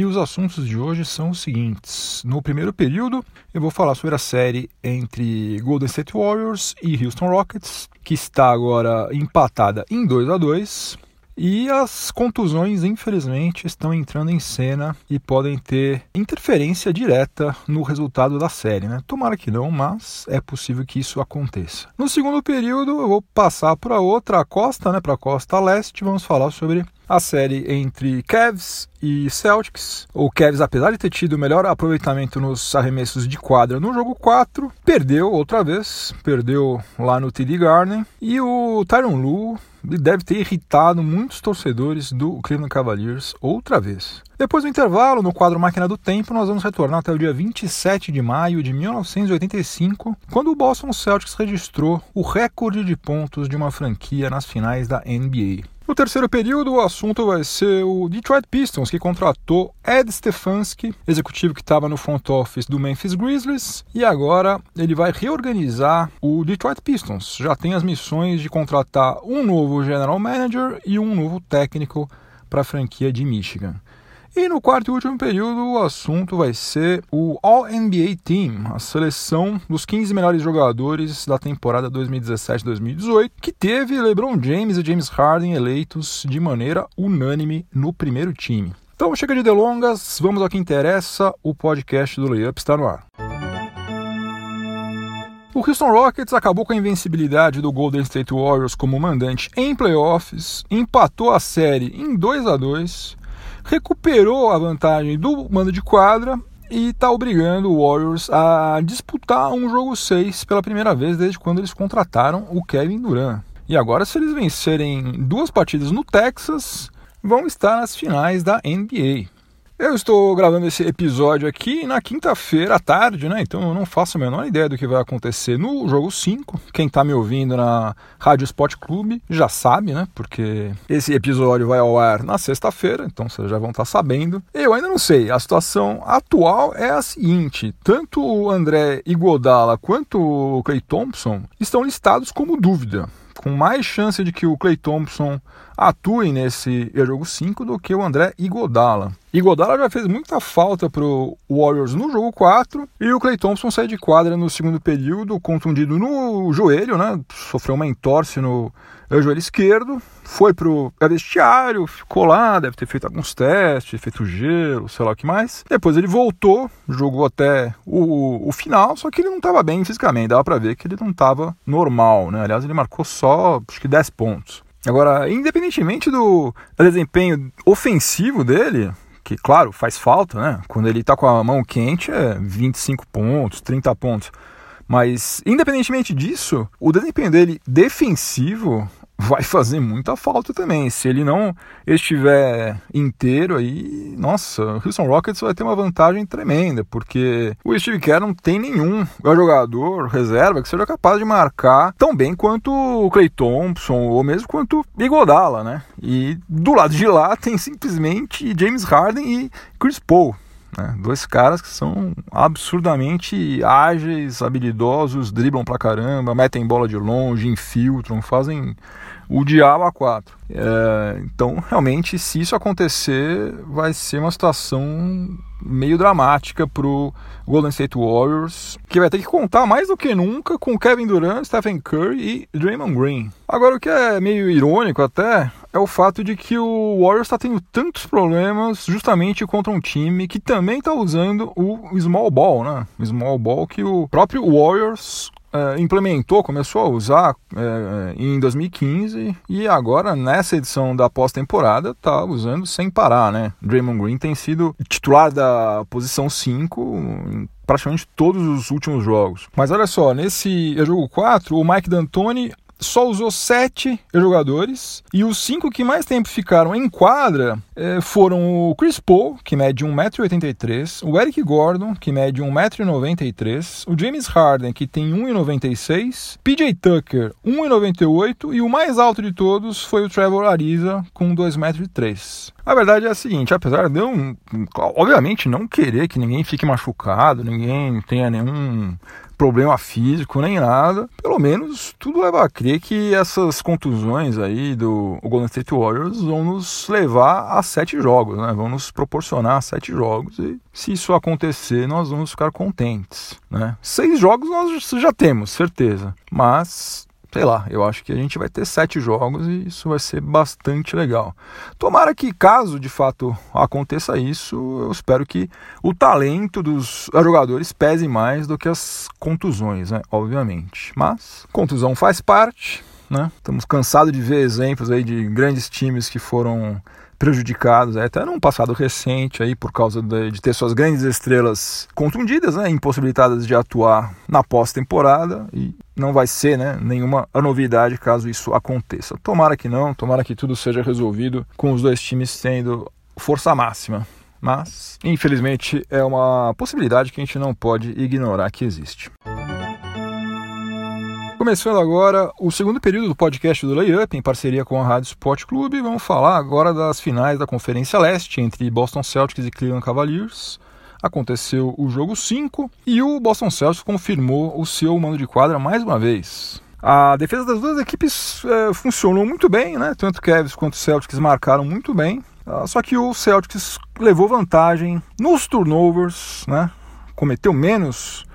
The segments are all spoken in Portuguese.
e os assuntos de hoje são os seguintes. No primeiro período, eu vou falar sobre a série entre Golden State Warriors e Houston Rockets, que está agora empatada em 2 a 2 e as contusões, infelizmente, estão entrando em cena e podem ter interferência direta no resultado da série, né? Tomara que não, mas é possível que isso aconteça. No segundo período, eu vou passar para outra costa, né? Para a costa leste, vamos falar sobre a série entre Cavs e Celtics. O Cavs, apesar de ter tido o melhor aproveitamento nos arremessos de quadra no jogo 4, perdeu outra vez, perdeu lá no TD Garden. E o Tyron Lue deve ter irritado muitos torcedores do Cleveland Cavaliers outra vez. Depois do intervalo, no quadro Máquina do Tempo, nós vamos retornar até o dia 27 de maio de 1985, quando o Boston Celtics registrou o recorde de pontos de uma franquia nas finais da NBA. No terceiro período, o assunto vai ser o Detroit Pistons, que contratou Ed Stefanski, executivo que estava no front office do Memphis Grizzlies, e agora ele vai reorganizar o Detroit Pistons. Já tem as missões de contratar um novo general manager e um novo técnico para a franquia de Michigan. E no quarto e último período, o assunto vai ser o All-NBA Team, a seleção dos 15 melhores jogadores da temporada 2017-2018, que teve LeBron James e James Harden eleitos de maneira unânime no primeiro time. Então chega de delongas, vamos ao que interessa, o podcast do Layup está no ar. O Houston Rockets acabou com a invencibilidade do Golden State Warriors como mandante em playoffs, empatou a série em 2 a 2 recuperou a vantagem do mando de quadra e está obrigando o Warriors a disputar um jogo 6 pela primeira vez desde quando eles contrataram o Kevin Durant. E agora, se eles vencerem duas partidas no Texas, vão estar nas finais da NBA. Eu estou gravando esse episódio aqui na quinta-feira à tarde, né? Então eu não faço a menor ideia do que vai acontecer no jogo 5. Quem está me ouvindo na Rádio Sport Clube já sabe, né? Porque esse episódio vai ao ar na sexta-feira, então vocês já vão estar tá sabendo. Eu ainda não sei. A situação atual é a seguinte: tanto o André Iguodala quanto o Clay Thompson estão listados como dúvida com mais chance de que o Clay Thompson atue nesse jogo 5 do que o André Igodala. Igodala já fez muita falta para o Warriors no jogo 4 e o Clay Thompson sai de quadra no segundo período, contundido no joelho, né? Sofreu uma entorse no joelho esquerdo, foi pro vestiário, ficou lá, deve ter feito alguns testes, feito gelo, sei lá o que mais. Depois ele voltou, jogou até o, o final, só que ele não estava bem fisicamente, dava para ver que ele não estava normal, né? Aliás, ele marcou só acho que 10 pontos. Agora, independentemente do desempenho ofensivo dele, que claro, faz falta, né? Quando ele tá com a mão quente é 25 pontos, 30 pontos. Mas independentemente disso, o desempenho dele defensivo vai fazer muita falta também. Se ele não estiver inteiro aí, nossa, o Houston Rockets vai ter uma vantagem tremenda, porque o Steve Kerr não tem nenhum jogador reserva que seja capaz de marcar tão bem quanto o Clay Thompson ou mesmo quanto Igodala, né? E do lado de lá tem simplesmente James Harden e Chris Paul. Né? Dois caras que são absurdamente ágeis, habilidosos, driblam pra caramba, metem bola de longe, infiltram, fazem o diabo a quatro. É, então, realmente, se isso acontecer, vai ser uma situação meio dramática pro Golden State Warriors, que vai ter que contar mais do que nunca com Kevin Durant, Stephen Curry e Draymond Green. Agora, o que é meio irônico até é o fato de que o Warriors está tendo tantos problemas justamente contra um time que também está usando o small ball, né? O small ball que o próprio Warriors é, implementou, começou a usar é, em 2015 e agora nessa edição da pós-temporada está usando sem parar, né? Draymond Green tem sido titular da posição 5 em praticamente todos os últimos jogos. Mas olha só, nesse jogo 4, o Mike D'Antoni só usou sete jogadores e os cinco que mais tempo ficaram em quadra eh, foram o Chris Paul, que mede 1,83m, o Eric Gordon, que mede 1,93m, o James Harden, que tem 1,96m, PJ Tucker, 1,98m e o mais alto de todos foi o Trevor Ariza, com 2,3m. A verdade é a seguinte, apesar de eu, obviamente, não querer que ninguém fique machucado, ninguém tenha nenhum problema físico nem nada. Pelo menos tudo leva a crer que essas contusões aí do Golden State Warriors vão nos levar a sete jogos, né? Vão nos proporcionar sete jogos e se isso acontecer nós vamos ficar contentes, né? Seis jogos nós já temos, certeza, mas sei lá, eu acho que a gente vai ter sete jogos e isso vai ser bastante legal. Tomara que, caso de fato aconteça isso, eu espero que o talento dos jogadores pese mais do que as contusões, né? Obviamente. Mas contusão faz parte, né? Estamos cansados de ver exemplos aí de grandes times que foram prejudicados, né? até num passado recente aí por causa de, de ter suas grandes estrelas contundidas, né, impossibilitadas de atuar na pós-temporada e não vai ser, né, nenhuma novidade caso isso aconteça. Tomara que não, tomara que tudo seja resolvido com os dois times tendo força máxima. Mas, infelizmente, é uma possibilidade que a gente não pode ignorar que existe. Começando agora o segundo período do podcast do Layup, em parceria com a Rádio Sport Clube. Vamos falar agora das finais da Conferência Leste entre Boston Celtics e Cleveland Cavaliers. Aconteceu o jogo 5 e o Boston Celtics confirmou o seu mando de quadra mais uma vez. A defesa das duas equipes é, funcionou muito bem, né? Tanto Cavs quanto Celtics marcaram muito bem. Uh, só que o Celtics levou vantagem nos turnovers, né? Cometeu menos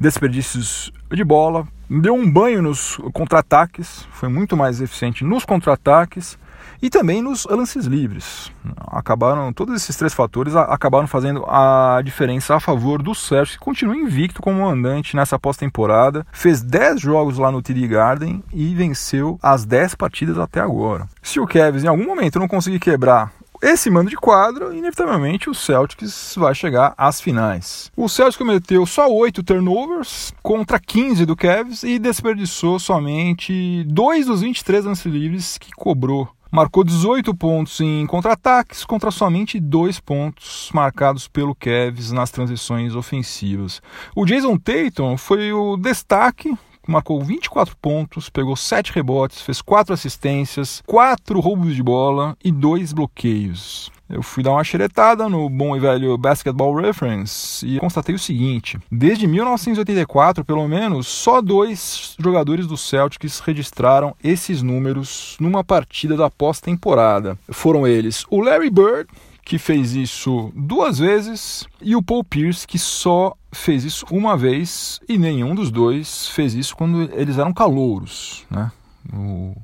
desperdícios de bola, deu um banho nos contra-ataques, foi muito mais eficiente nos contra-ataques e também nos lances livres. Acabaram todos esses três fatores acabaram fazendo a diferença a favor do Sérgio, que continua invicto como mandante nessa pós-temporada. Fez 10 jogos lá no TD Garden e venceu as 10 partidas até agora. Se o Cavs em algum momento não conseguir quebrar esse mando de quadro, inevitavelmente o Celtics vai chegar às finais. O Celtics cometeu só 8 turnovers contra 15 do Cavs e desperdiçou somente 2 dos 23 lances livres que cobrou. Marcou 18 pontos em contra-ataques contra somente 2 pontos marcados pelo Cavs nas transições ofensivas. O Jason Tatum foi o destaque marcou 24 pontos, pegou 7 rebotes, fez 4 assistências, 4 roubos de bola e 2 bloqueios. Eu fui dar uma xeretada no bom e velho Basketball Reference e constatei o seguinte: desde 1984, pelo menos, só dois jogadores do Celtics registraram esses números numa partida da pós-temporada. Foram eles o Larry Bird, que fez isso duas vezes, e o Paul Pierce, que só fez isso uma vez, e nenhum dos dois fez isso quando eles eram calouros. Né? O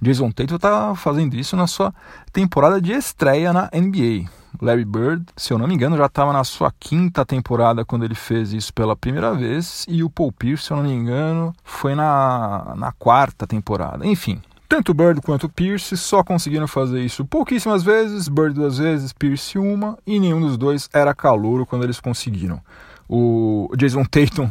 Jason Tatum está fazendo isso na sua temporada de estreia na NBA. Larry Bird, se eu não me engano, já estava na sua quinta temporada quando ele fez isso pela primeira vez, e o Paul Pierce, se eu não me engano, foi na, na quarta temporada. Enfim, tanto Bird quanto Pierce só conseguiram fazer isso pouquíssimas vezes, Bird duas vezes, Pierce uma, e nenhum dos dois era calouro quando eles conseguiram. O Jason Tatum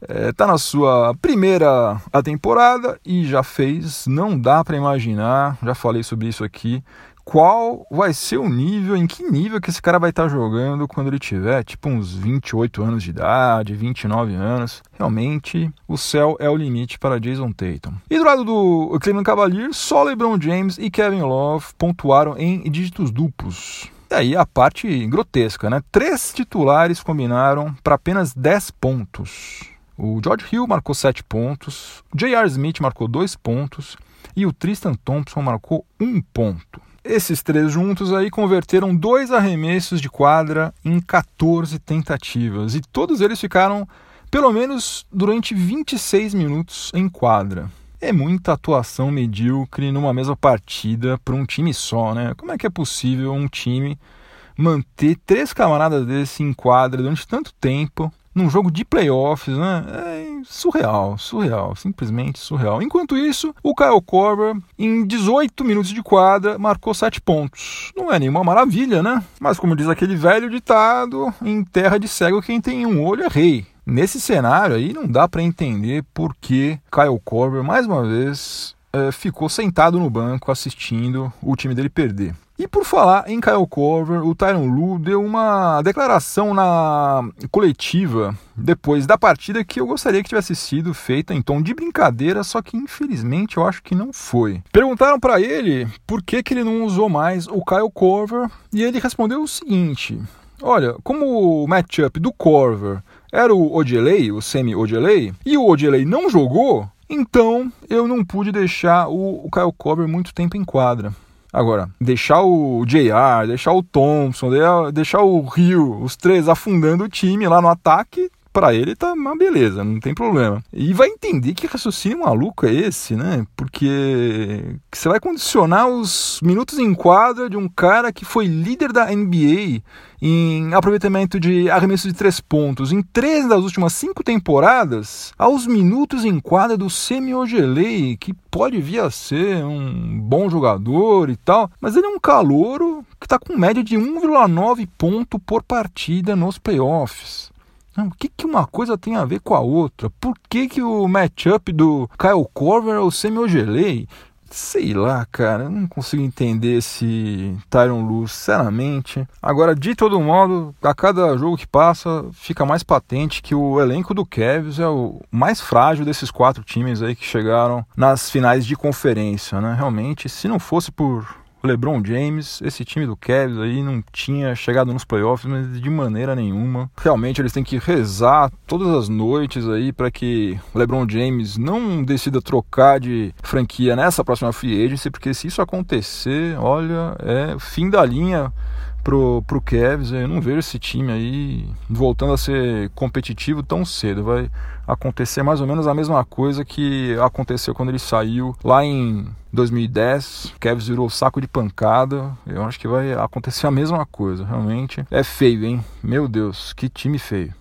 está eh, na sua primeira temporada e já fez, não dá para imaginar, já falei sobre isso aqui, qual vai ser o nível, em que nível que esse cara vai estar jogando quando ele tiver tipo uns 28 anos de idade, 29 anos. Realmente, o céu é o limite para Jason Tatum. E do lado do Cleveland Cavaliers, só LeBron James e Kevin Love pontuaram em dígitos duplos. E aí a parte grotesca, né? Três titulares combinaram para apenas 10 pontos. O George Hill marcou 7 pontos, J.R. Smith marcou 2 pontos e o Tristan Thompson marcou 1 ponto. Esses três juntos aí converteram dois arremessos de quadra em 14 tentativas e todos eles ficaram pelo menos durante 26 minutos em quadra. É muita atuação medíocre numa mesma partida para um time só, né? Como é que é possível um time manter três camaradas desse em quadra durante tanto tempo num jogo de playoffs, né? É surreal, surreal, simplesmente surreal. Enquanto isso, o Kyle Korver, em 18 minutos de quadra, marcou 7 pontos. Não é nenhuma maravilha, né? Mas como diz aquele velho ditado, em terra de cego quem tem um olho é rei. Nesse cenário aí não dá para entender por que Kyle Korver mais uma vez é, ficou sentado no banco assistindo o time dele perder. E por falar em Kyle Corver, o Tyron Lu deu uma declaração na coletiva depois da partida que eu gostaria que tivesse sido feita em tom de brincadeira, só que infelizmente eu acho que não foi. Perguntaram para ele por que, que ele não usou mais o Kyle Corver e ele respondeu o seguinte: Olha, como o matchup do Corver era o Odelay, o Semi Odelay, e o Odelay não jogou, então eu não pude deixar o Kyle Corver muito tempo em quadra. Agora, deixar o JR, deixar o Thompson, deixar o Rio, os três afundando o time lá no ataque, para ele tá uma beleza, não tem problema. E vai entender que raciocínio maluco é esse, né? Porque você vai condicionar os minutos em quadra de um cara que foi líder da NBA em aproveitamento de arremesso de três pontos em três das últimas cinco temporadas aos minutos em quadra do Semi Ogelei, que pode vir a ser um bom jogador e tal, mas ele é um calouro que está com média de 1,9 ponto por partida nos playoffs. O que, que uma coisa tem a ver com a outra? Por que, que o matchup do Kyle Corver é o Semi Ogelei? Sei lá, cara, não consigo entender esse Tyron Lue, sinceramente. Agora, de todo modo, a cada jogo que passa, fica mais patente que o elenco do Cavs é o mais frágil desses quatro times aí que chegaram nas finais de conferência, né? Realmente, se não fosse por LeBron James, esse time do Cavs aí não tinha chegado nos playoffs mas de maneira nenhuma. Realmente eles têm que rezar todas as noites aí para que LeBron James não decida trocar de franquia nessa próxima free agency, porque se isso acontecer, olha, é fim da linha pro, pro Cavs. Eu não vejo esse time aí voltando a ser competitivo tão cedo. Vai acontecer mais ou menos a mesma coisa que aconteceu quando ele saiu lá em 2010. O Cavs virou saco de pancada. Eu acho que vai acontecer a mesma coisa. Realmente é feio, hein? Meu Deus, que time feio.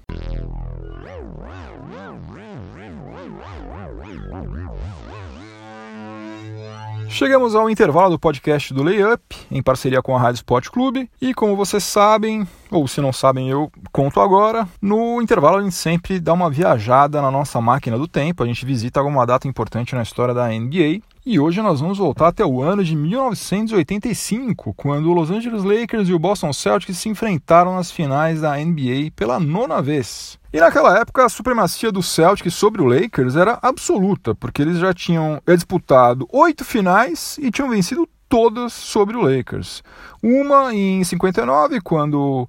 Chegamos ao intervalo do podcast do Layup, em parceria com a Rádio Sport Clube. E como vocês sabem, ou se não sabem, eu conto agora. No intervalo, a gente sempre dá uma viajada na nossa máquina do tempo. A gente visita alguma data importante na história da NBA. E hoje nós vamos voltar até o ano de 1985, quando o Los Angeles Lakers e o Boston Celtics se enfrentaram nas finais da NBA pela nona vez. E naquela época a supremacia do Celtics sobre o Lakers era absoluta, porque eles já tinham disputado oito finais e tinham vencido todas sobre o Lakers. Uma em 59, quando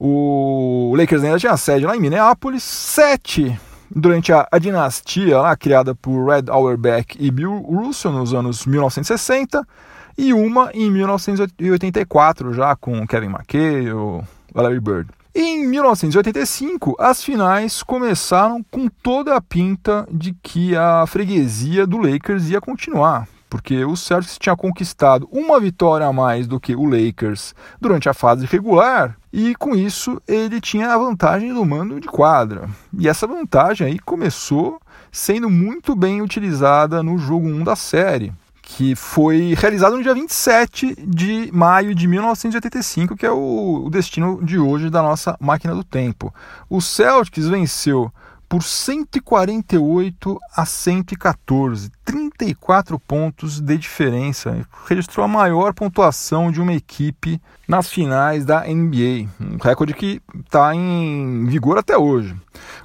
o Lakers ainda tinha sede lá em Minneapolis, sete durante a, a, dinastia lá criada por Red Auerbach e Bill Russell nos anos 1960 e uma em 1984 já com Kevin ou Larry Bird. Em 1985, as finais começaram com toda a pinta de que a freguesia do Lakers ia continuar, porque o Celtics tinha conquistado uma vitória a mais do que o Lakers durante a fase regular, e com isso ele tinha a vantagem do mando de quadra. E essa vantagem aí começou sendo muito bem utilizada no jogo 1 da série que foi realizado no dia 27 de maio de 1985, que é o, destino de hoje da nossa máquina do tempo. O Celtics venceu por 148 a 114, 34 pontos de diferença. Registrou a maior pontuação de uma equipe nas finais da NBA, um recorde que está em vigor até hoje.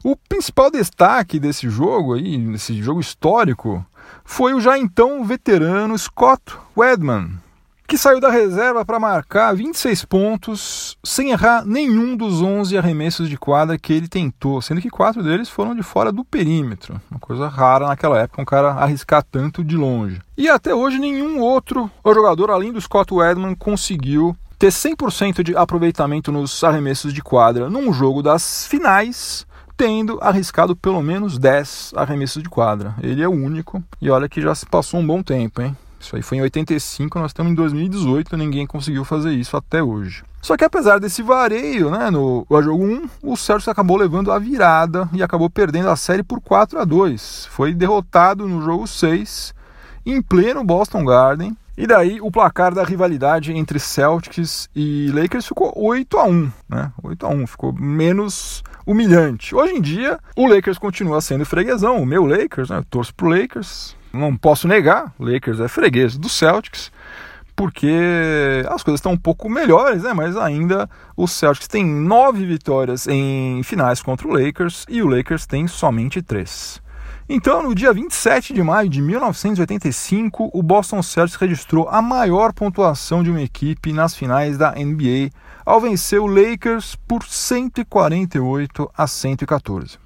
O principal destaque desse jogo aí, desse jogo histórico, foi o já então veterano Scott Wedman, que saiu da reserva para marcar 26 pontos sem errar nenhum dos 11 arremessos de quadra que ele tentou, sendo que quatro deles foram de fora do perímetro. Uma coisa rara naquela época, um cara arriscar tanto de longe. E até hoje nenhum outro jogador além do Scott Wedman conseguiu ter 100% de aproveitamento nos arremessos de quadra num jogo das finais tendo arriscado pelo menos 10 arremessos de quadra. Ele é o único e olha que já se passou um bom tempo, hein? Isso aí foi em 85, nós estamos em 2018, ninguém conseguiu fazer isso até hoje. Só que apesar desse vareio, né, no, no jogo 1, o Celtics acabou levando a virada e acabou perdendo a série por 4 a 2. Foi derrotado no jogo 6 em pleno Boston Garden e daí o placar da rivalidade entre Celtics e Lakers ficou 8 a 1, né? 8 a 1, ficou menos humilhante. Hoje em dia, o Lakers continua sendo freguesão, o meu Lakers, né? Eu torço pro Lakers, Não posso negar, o Lakers é freguês do Celtics, porque as coisas estão um pouco melhores, né? Mas ainda o Celtics tem nove vitórias em finais contra o Lakers e o Lakers tem somente três. Então, no dia 27 de maio de 1985, o Boston Celtics registrou a maior pontuação de uma equipe nas finais da NBA, ao vencer o Lakers por 148 a 114.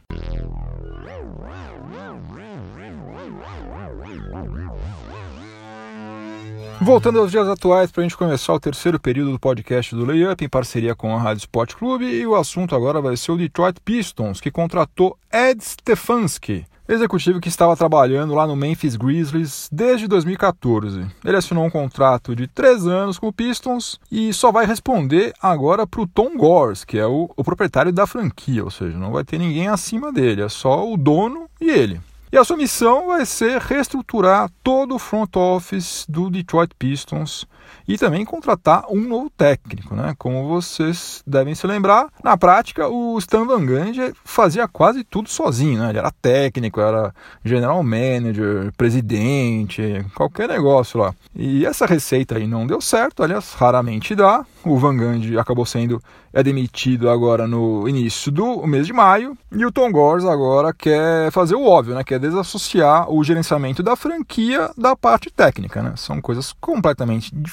Voltando aos dias atuais, para a gente começar o terceiro período do podcast do Layup, em parceria com a Rádio Sport Clube, e o assunto agora vai ser o Detroit Pistons, que contratou Ed Stefanski, executivo que estava trabalhando lá no Memphis Grizzlies desde 2014. Ele assinou um contrato de três anos com o Pistons e só vai responder agora para o Tom Gores, que é o, o proprietário da franquia, ou seja, não vai ter ninguém acima dele, é só o dono e ele. E a sua missão vai ser reestruturar todo o front office do Detroit Pistons e também contratar um novo técnico, né? Como vocês devem se lembrar, na prática o Stan Van Gundy fazia quase tudo sozinho, né? Ele era técnico, era general manager, presidente, qualquer negócio lá. E essa receita aí não deu certo, aliás, raramente dá. O Van Gundy acabou sendo é demitido agora no início do mês de maio e o Tom Gores agora quer fazer o óbvio, né? Quer desassociar o gerenciamento da franquia da parte técnica, né? São coisas completamente diferentes,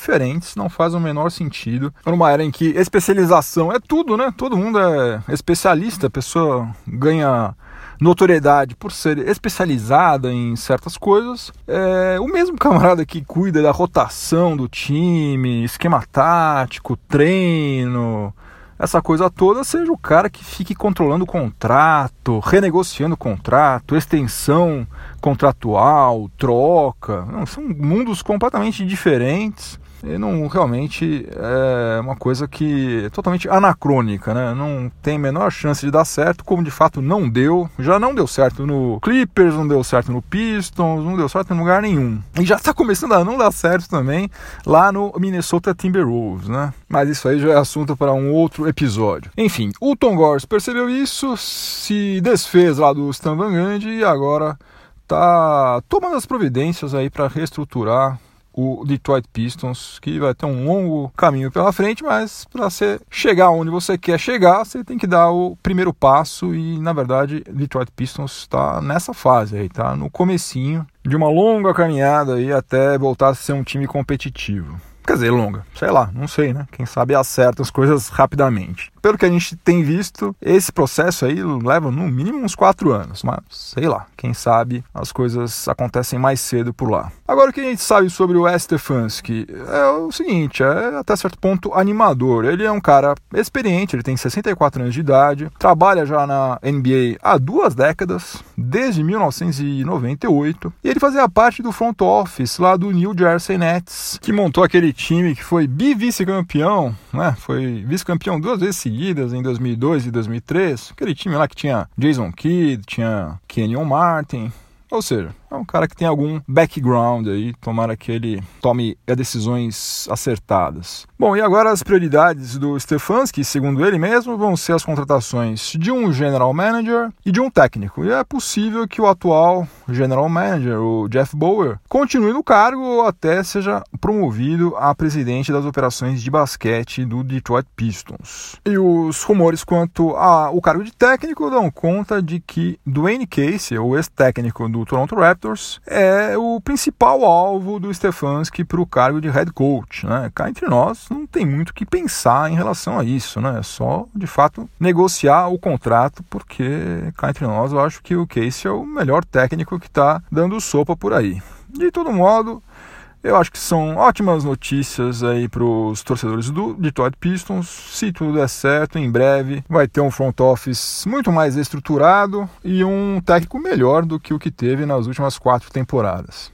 não faz o menor sentido. Numa era em que especialização é tudo, né? Todo mundo é especialista, a pessoa ganha notoriedade por ser especializada em certas coisas. É, o mesmo camarada que cuida da rotação do time, esquema tático, treino, essa coisa toda, seja o cara que fique controlando o contrato, renegociando o contrato, extensão contratual, troca. Não, são mundos completamente diferentes e não realmente é uma coisa que é totalmente anacrônica, né? Não tem a menor chance de dar certo, como de fato não deu. Já não deu certo no Clippers, não deu certo no Pistons, não deu certo em lugar nenhum. E já está começando a não dar certo também lá no Minnesota Timberwolves, né? Mas isso aí já é assunto para um outro episódio. Enfim, o Tom Gores percebeu isso, se desfez lá do Stan Van Gundy e agora tá tomando as providências aí para reestruturar o Detroit Pistons, que vai ter um longo caminho pela frente, mas para você chegar onde você quer chegar, você tem que dar o primeiro passo e, na verdade, Detroit Pistons está nessa fase aí, tá no comecinho de uma longa caminhada aí até voltar a ser um time competitivo. Quer dizer, longa, sei lá, não sei, né? Quem sabe acerta as coisas rapidamente. Pelo que a gente tem visto, esse processo aí leva no mínimo uns quatro anos, mas sei lá, quem sabe as coisas acontecem mais cedo por lá. Agora, o que a gente sabe sobre o Stefanski é o seguinte: é até certo ponto animador. Ele é um cara experiente, ele tem 64 anos de idade, trabalha já na NBA há duas décadas, desde 1998, e ele fazia parte do front office lá do New Jersey Nets, que montou aquele time que foi bi-vice-campeão, né? Foi vice-campeão duas vezes seguidas em 2002 e 2003. Aquele time lá que tinha Jason Kidd, tinha Kenyon Martin, ou seja, é um cara que tem algum background aí, tomara que ele tome decisões acertadas. Bom, e agora as prioridades do Stefanski, segundo ele mesmo, vão ser as contratações de um general manager e de um técnico. E é possível que o atual general manager, o Jeff Bower, continue no cargo ou até seja promovido a presidente das operações de basquete do Detroit Pistons. E os rumores quanto ao cargo de técnico dão conta de que Dwayne Casey, o ex-técnico do Toronto Raptors, É o principal alvo do Stefanski para o cargo de head coach. Né? Cá entre nós, não tem muito o que pensar em relação a isso. Né? É só, de fato, negociar o contrato, porque cá entre nós eu acho que o Casey é o melhor técnico que está dando sopa por aí. De todo modo, eu acho que são ótimas notícias aí para os torcedores do Detroit Pistons. Se tudo der certo, em breve vai ter um front office muito mais estruturado e um técnico melhor do que o que teve nas últimas quatro temporadas.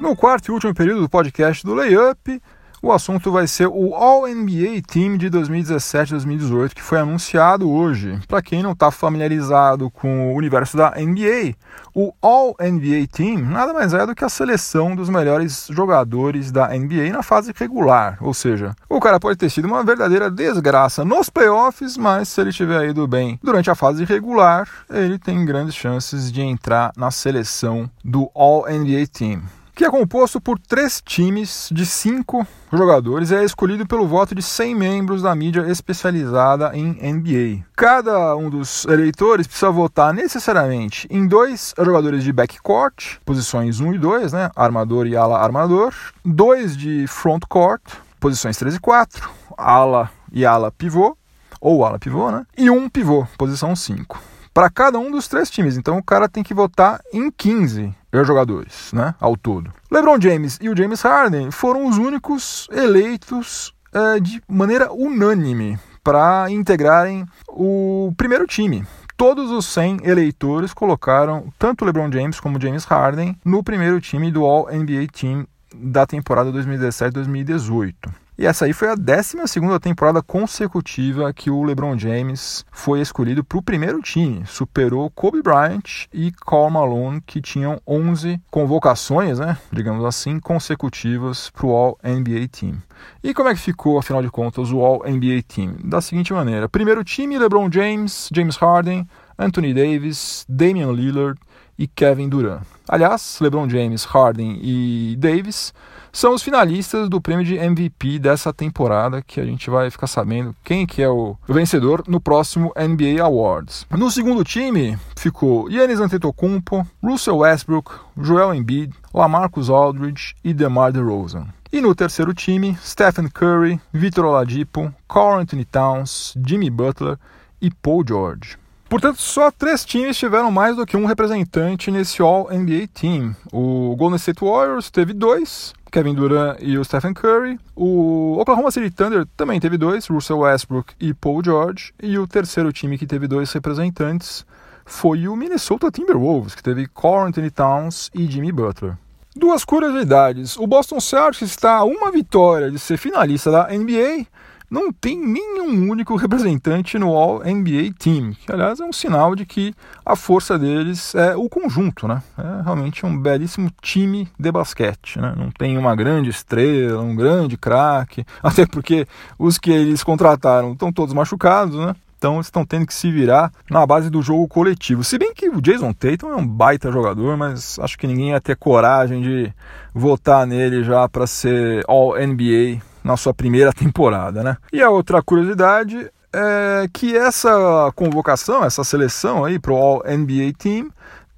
No quarto e último período do podcast do Layup, O assunto vai ser o All-NBA Team de 2017-2018, que foi anunciado hoje. Para quem não está familiarizado com o universo da NBA, o All-NBA Team nada mais é do que a seleção dos melhores jogadores da NBA na fase regular. Ou seja, o cara pode ter sido uma verdadeira desgraça nos playoffs, mas se ele tiver ido bem durante a fase regular, ele tem grandes chances de entrar na seleção do All-NBA Team que é composto por três times de cinco jogadores e é escolhido pelo voto de 100 membros da mídia especializada em NBA. Cada um dos eleitores precisa votar necessariamente em dois jogadores de backcourt, posições 1 e 2, né, armador e ala armador, dois de frontcourt, posições 3 e 4, ala e ala pivô, ou ala pivô, né, e um pivô, posição 5 para cada um dos três times. Então o cara tem que votar em 15 jogadores, né, ao todo. LeBron James e o James Harden foram os únicos eleitos é, de maneira unânime para integrarem o primeiro time. Todos os 100 eleitores colocaram tanto LeBron James como James Harden no primeiro time do All NBA Team da temporada 2017-2018. E essa aí foi a 12 temporada consecutiva que o LeBron James foi escolhido para o primeiro time. Superou Kobe Bryant e Karl Malone, que tinham 11 convocações, né, digamos assim, consecutivas para o All-NBA Team. E como é que ficou, afinal de contas, o All-NBA Team? Da seguinte maneira: primeiro time, LeBron James, James Harden, Anthony Davis, Damian Lillard e Kevin Durant. Aliás, LeBron James, Harden e Davis são os finalistas do prêmio de MVP dessa temporada, que a gente vai ficar sabendo quem que é o vencedor no próximo NBA Awards. No segundo time ficou Yannis Antetokounmpo, Russell Westbrook, Joel Embiid, LaMarcus Aldridge e DeMar DeRozan. E no terceiro time, Stephen Curry, Victor Oladipo, Carl Anthony Towns, Jimmy Butler e Paul George. Portanto, só três times tiveram mais do que um representante nesse All-NBA Team. O Golden State Warriors teve dois, Kevin Durant e o Stephen Curry. O Oklahoma City Thunder também teve dois, Russell Westbrook e Paul George. E o terceiro time que teve dois representantes foi o Minnesota Timberwolves, que teve Carl Anthony Towns e Jimmy Butler. Duas curiosidades. O Boston Celtics está a uma vitória de ser finalista da NBA não tem nenhum único representante no All NBA Team, que aliás é um sinal de que a força deles é o conjunto, né? É realmente um belíssimo time de basquete, né? Não tem uma grande estrela, um grande craque, até porque os que eles contrataram estão todos machucados, né? Então eles estão tendo que se virar na base do jogo coletivo. Se bem que o Jason Tatum é um baita jogador, mas acho que ninguém ia ter coragem de votar nele já para ser All NBA na sua primeira temporada, né? E a outra curiosidade é que essa convocação, essa seleção aí para o All NBA Team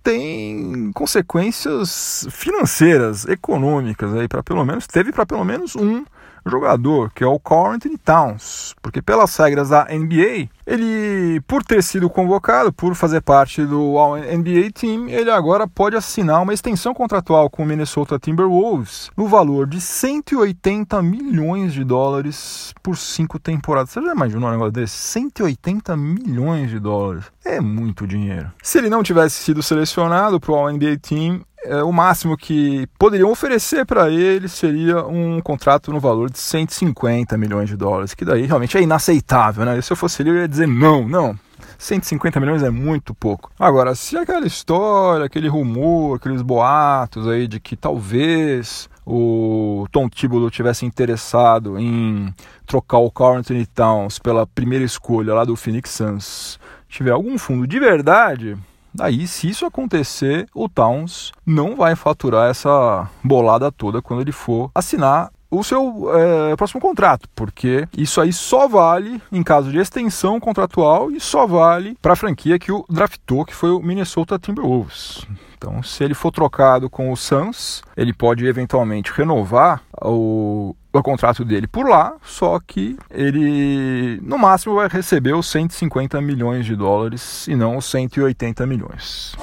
tem consequências financeiras, econômicas aí para pelo menos teve para pelo menos um jogador, que é o Anthony Towns, porque pelas regras da NBA, ele, por ter sido convocado, por fazer parte do NBA Team, ele agora pode assinar uma extensão contratual com o Minnesota Timberwolves no valor de 180 milhões de dólares por cinco temporadas. Você já imaginou um negócio desse? 180 milhões de dólares. É muito dinheiro. Se ele não tivesse sido selecionado para o NBA Team, é, o máximo que poderiam oferecer para ele seria um contrato no valor de 150 milhões de dólares, que daí realmente é inaceitável, né? E se eu fosse ele, eu ia dizer não, não. 150 milhões é muito pouco. Agora, se aquela história, aquele rumor, aqueles boatos aí de que talvez o Tom Thibodeau tivesse interessado em trocar o Carl Anthony Towns pela primeira escolha lá do Phoenix Suns, tiver algum fundo de verdade, Daí, se isso acontecer, o Towns não vai faturar essa bolada toda quando ele for assinar o seu é, próximo contrato, porque isso aí só vale em caso de extensão contratual e só vale para a franquia que o draftou, que foi o Minnesota Timberwolves. Então, se ele for trocado com o Suns, ele pode eventualmente renovar o, o contrato dele por lá, só que ele no máximo vai receber os 150 milhões de dólares e não os 180 milhões.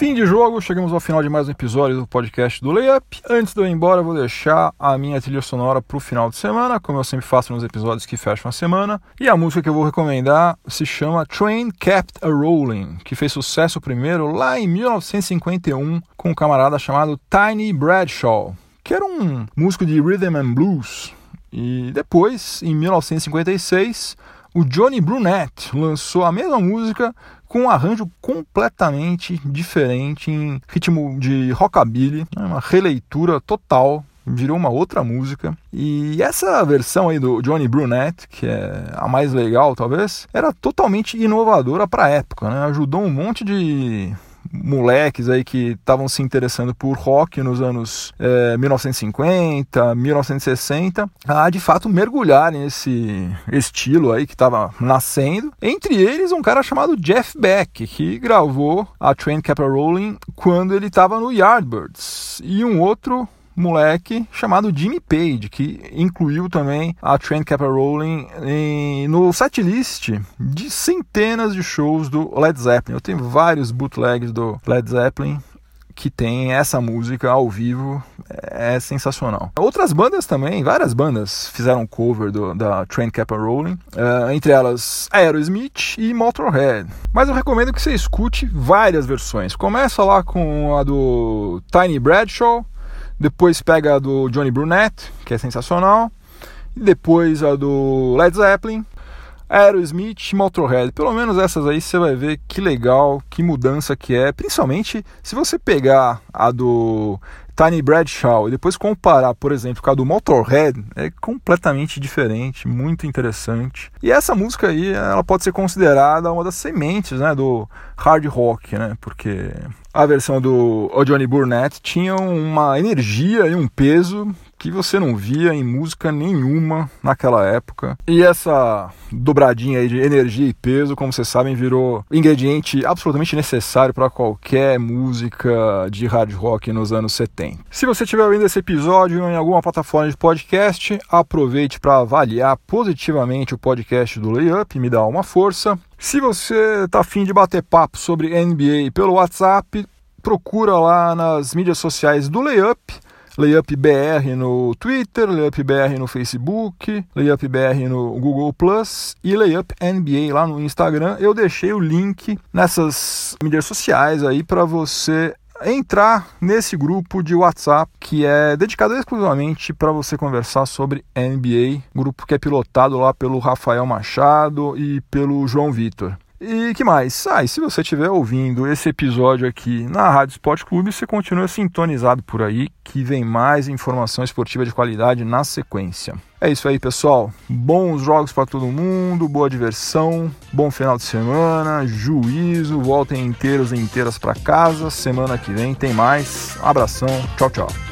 Fim de jogo, chegamos ao final de mais um episódio do podcast do Layup. Antes de eu ir embora, eu vou deixar a minha trilha sonora para o final de semana, como eu sempre faço nos episódios que fecham a semana. E a música que eu vou recomendar se chama Train Kept a Rolling, que fez sucesso primeiro lá em 1951 com um camarada chamado Tiny Bradshaw que era um músico de rhythm and blues. E depois, em 1956, o Johnny Brunette lançou a mesma música com um arranjo completamente diferente em ritmo de rockabilly, né, uma releitura total virou uma outra música. E essa versão aí do Johnny Brunette, que é a mais legal talvez, era totalmente inovadora para a época, né? Ajudou um monte de moleques aí que estavam se interessando por rock nos anos é, 1950, 1960, a de fato mergulhar nesse estilo aí que estava nascendo. Entre eles, um cara chamado Jeff Beck, que gravou a Train Kept Rolling quando ele estava no Yardbirds, e um outro moleque chamado Jimmy Page, que incluiu também a Kept Rolling no setlist de centenas de shows do Led Zeppelin. Eu tenho vários bootlegs do Led Zeppelin que tem essa música ao vivo é sensacional. Outras bandas também, várias bandas fizeram cover do, da Train Kept Rolling, uh, entre elas Aerosmith e Motorhead. Mas eu recomendo que você escute várias versões. Começa lá com a do Tiny Bradshaw, depois pega a do Johnny Brunette, que é sensacional. E depois a do Led Zeppelin, Aerosmith e Motorhead. Pelo menos essas aí você vai ver que legal, que mudança que é. Principalmente se você pegar a do Tiny Bradshaw e depois comparar, por exemplo, com a do Motorhead, é completamente diferente, muito interessante. E essa música aí, ela pode ser considerada uma das sementes, né, do hard rock, né? Porque a versão do Johnny Burnett tinha uma energia e um peso que você não via em música nenhuma naquela época. E essa dobradinha aí de energia e peso, como vocês sabem, virou ingrediente absolutamente necessário para qualquer música de hard rock nos anos 70. Se você estiver vendo esse episódio em alguma plataforma de podcast, aproveite para avaliar positivamente o podcast do Layup, me dá uma força. Se você está afim de bater papo sobre NBA pelo WhatsApp, procura lá nas mídias sociais do Layup Layup BR no Twitter, Layup BR no Facebook, Layup BR no Google Plus e Layup NBA lá no Instagram. Eu deixei o link nessas mídias sociais aí para você entrar nesse grupo de WhatsApp que é dedicado exclusivamente para você conversar sobre NBA, grupo que é pilotado lá pelo Rafael Machado e pelo João Vitor. E que mais? Ah, e se você estiver ouvindo esse episódio aqui na Rádio Esporte Clube, você continua sintonizado por aí, que vem mais informação esportiva de qualidade na sequência. É isso aí, pessoal. Bons jogos para todo mundo, boa diversão, bom final de semana, juízo, voltem inteiros e inteiras para casa. Semana que vem tem mais. Abração, tchau, tchau.